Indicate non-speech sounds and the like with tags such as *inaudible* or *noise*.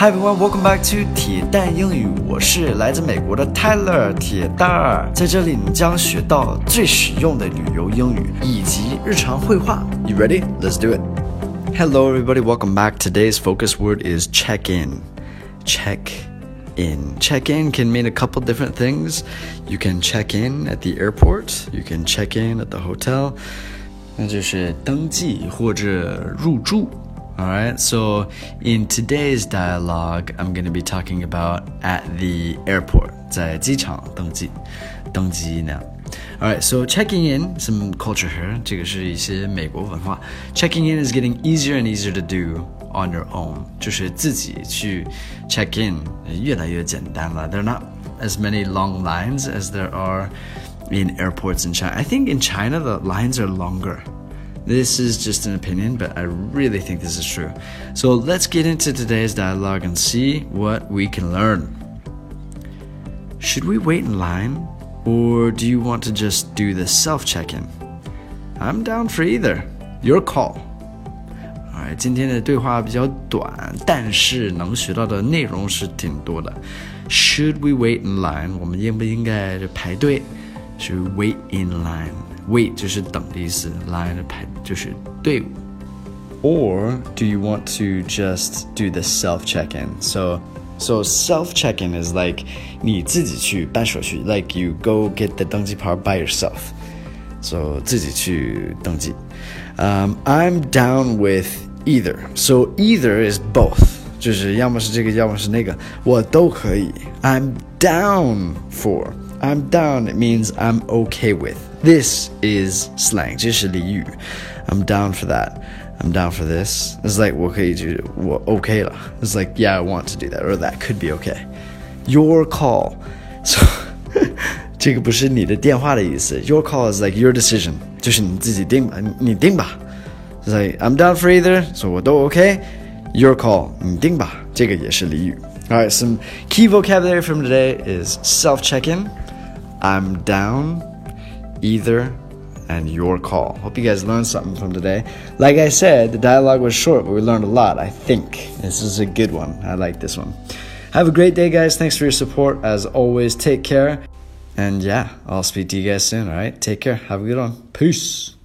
Hi everyone, welcome back to 铁蛋英语。我是来自美国的 Tyler 铁蛋儿，在这里你将学到最实用的旅游英语以及日常会话。You ready? Let's do it. Hello everybody, welcome back. Today's focus word is check in. Check in. Check in can mean a couple different things. You can check in at the airport. You can check in at the hotel. 那就是登记或者入住。 all right, so in today's dialogue, I'm going to be talking about at the airport, 在机场登记，登机呢。All right, so checking in, some culture here. 这个是一些美国文化。Checking in is getting easier and easier to do on your own. 就是自己去 check in 越来越简单了。There are not as many long lines as there are in airports in China. I think in China the lines are longer. This is just an opinion, but I really think this is true. So let's get into today's dialogue and see what we can learn. Should we wait in line, or do you want to just do the self check in? I'm down for either. Your call. 哎，今天的对话比较短，但是能学到的内容是挺多的。Should we wait in line？我们应不应该排队？Should we wait in line？wait 就是等的意思，line 排就是队伍。Or do you want to just do the self check-in? So so self check-in is like 你自己去办手续，like you go get the 登记牌 by yourself. So 自己去登记。Um, I'm down with either. So either is both. 就是要么是这个，要么是那个，我都可以。I'm down for. I'm down. It means I'm okay with. This is slang，这是俚语。I'm down for that. I'm down for this. It's like 我可以就我 OK 了。It's like yeah, I want to do that, or that could be okay. Your call. *laughs* So 这个不是你的电话的意思。Your call is like your decision，就是你自己定吧，你定吧。It's like I'm down for either，所以我都 OK。Your call，你定吧，这个也是俚语。All right, some key vocabulary from today is self check-in. I'm down either, and your call. Hope you guys learned something from today. Like I said, the dialogue was short, but we learned a lot, I think. This is a good one. I like this one. Have a great day, guys. Thanks for your support. As always, take care. And yeah, I'll speak to you guys soon, all right? Take care. Have a good one. Peace.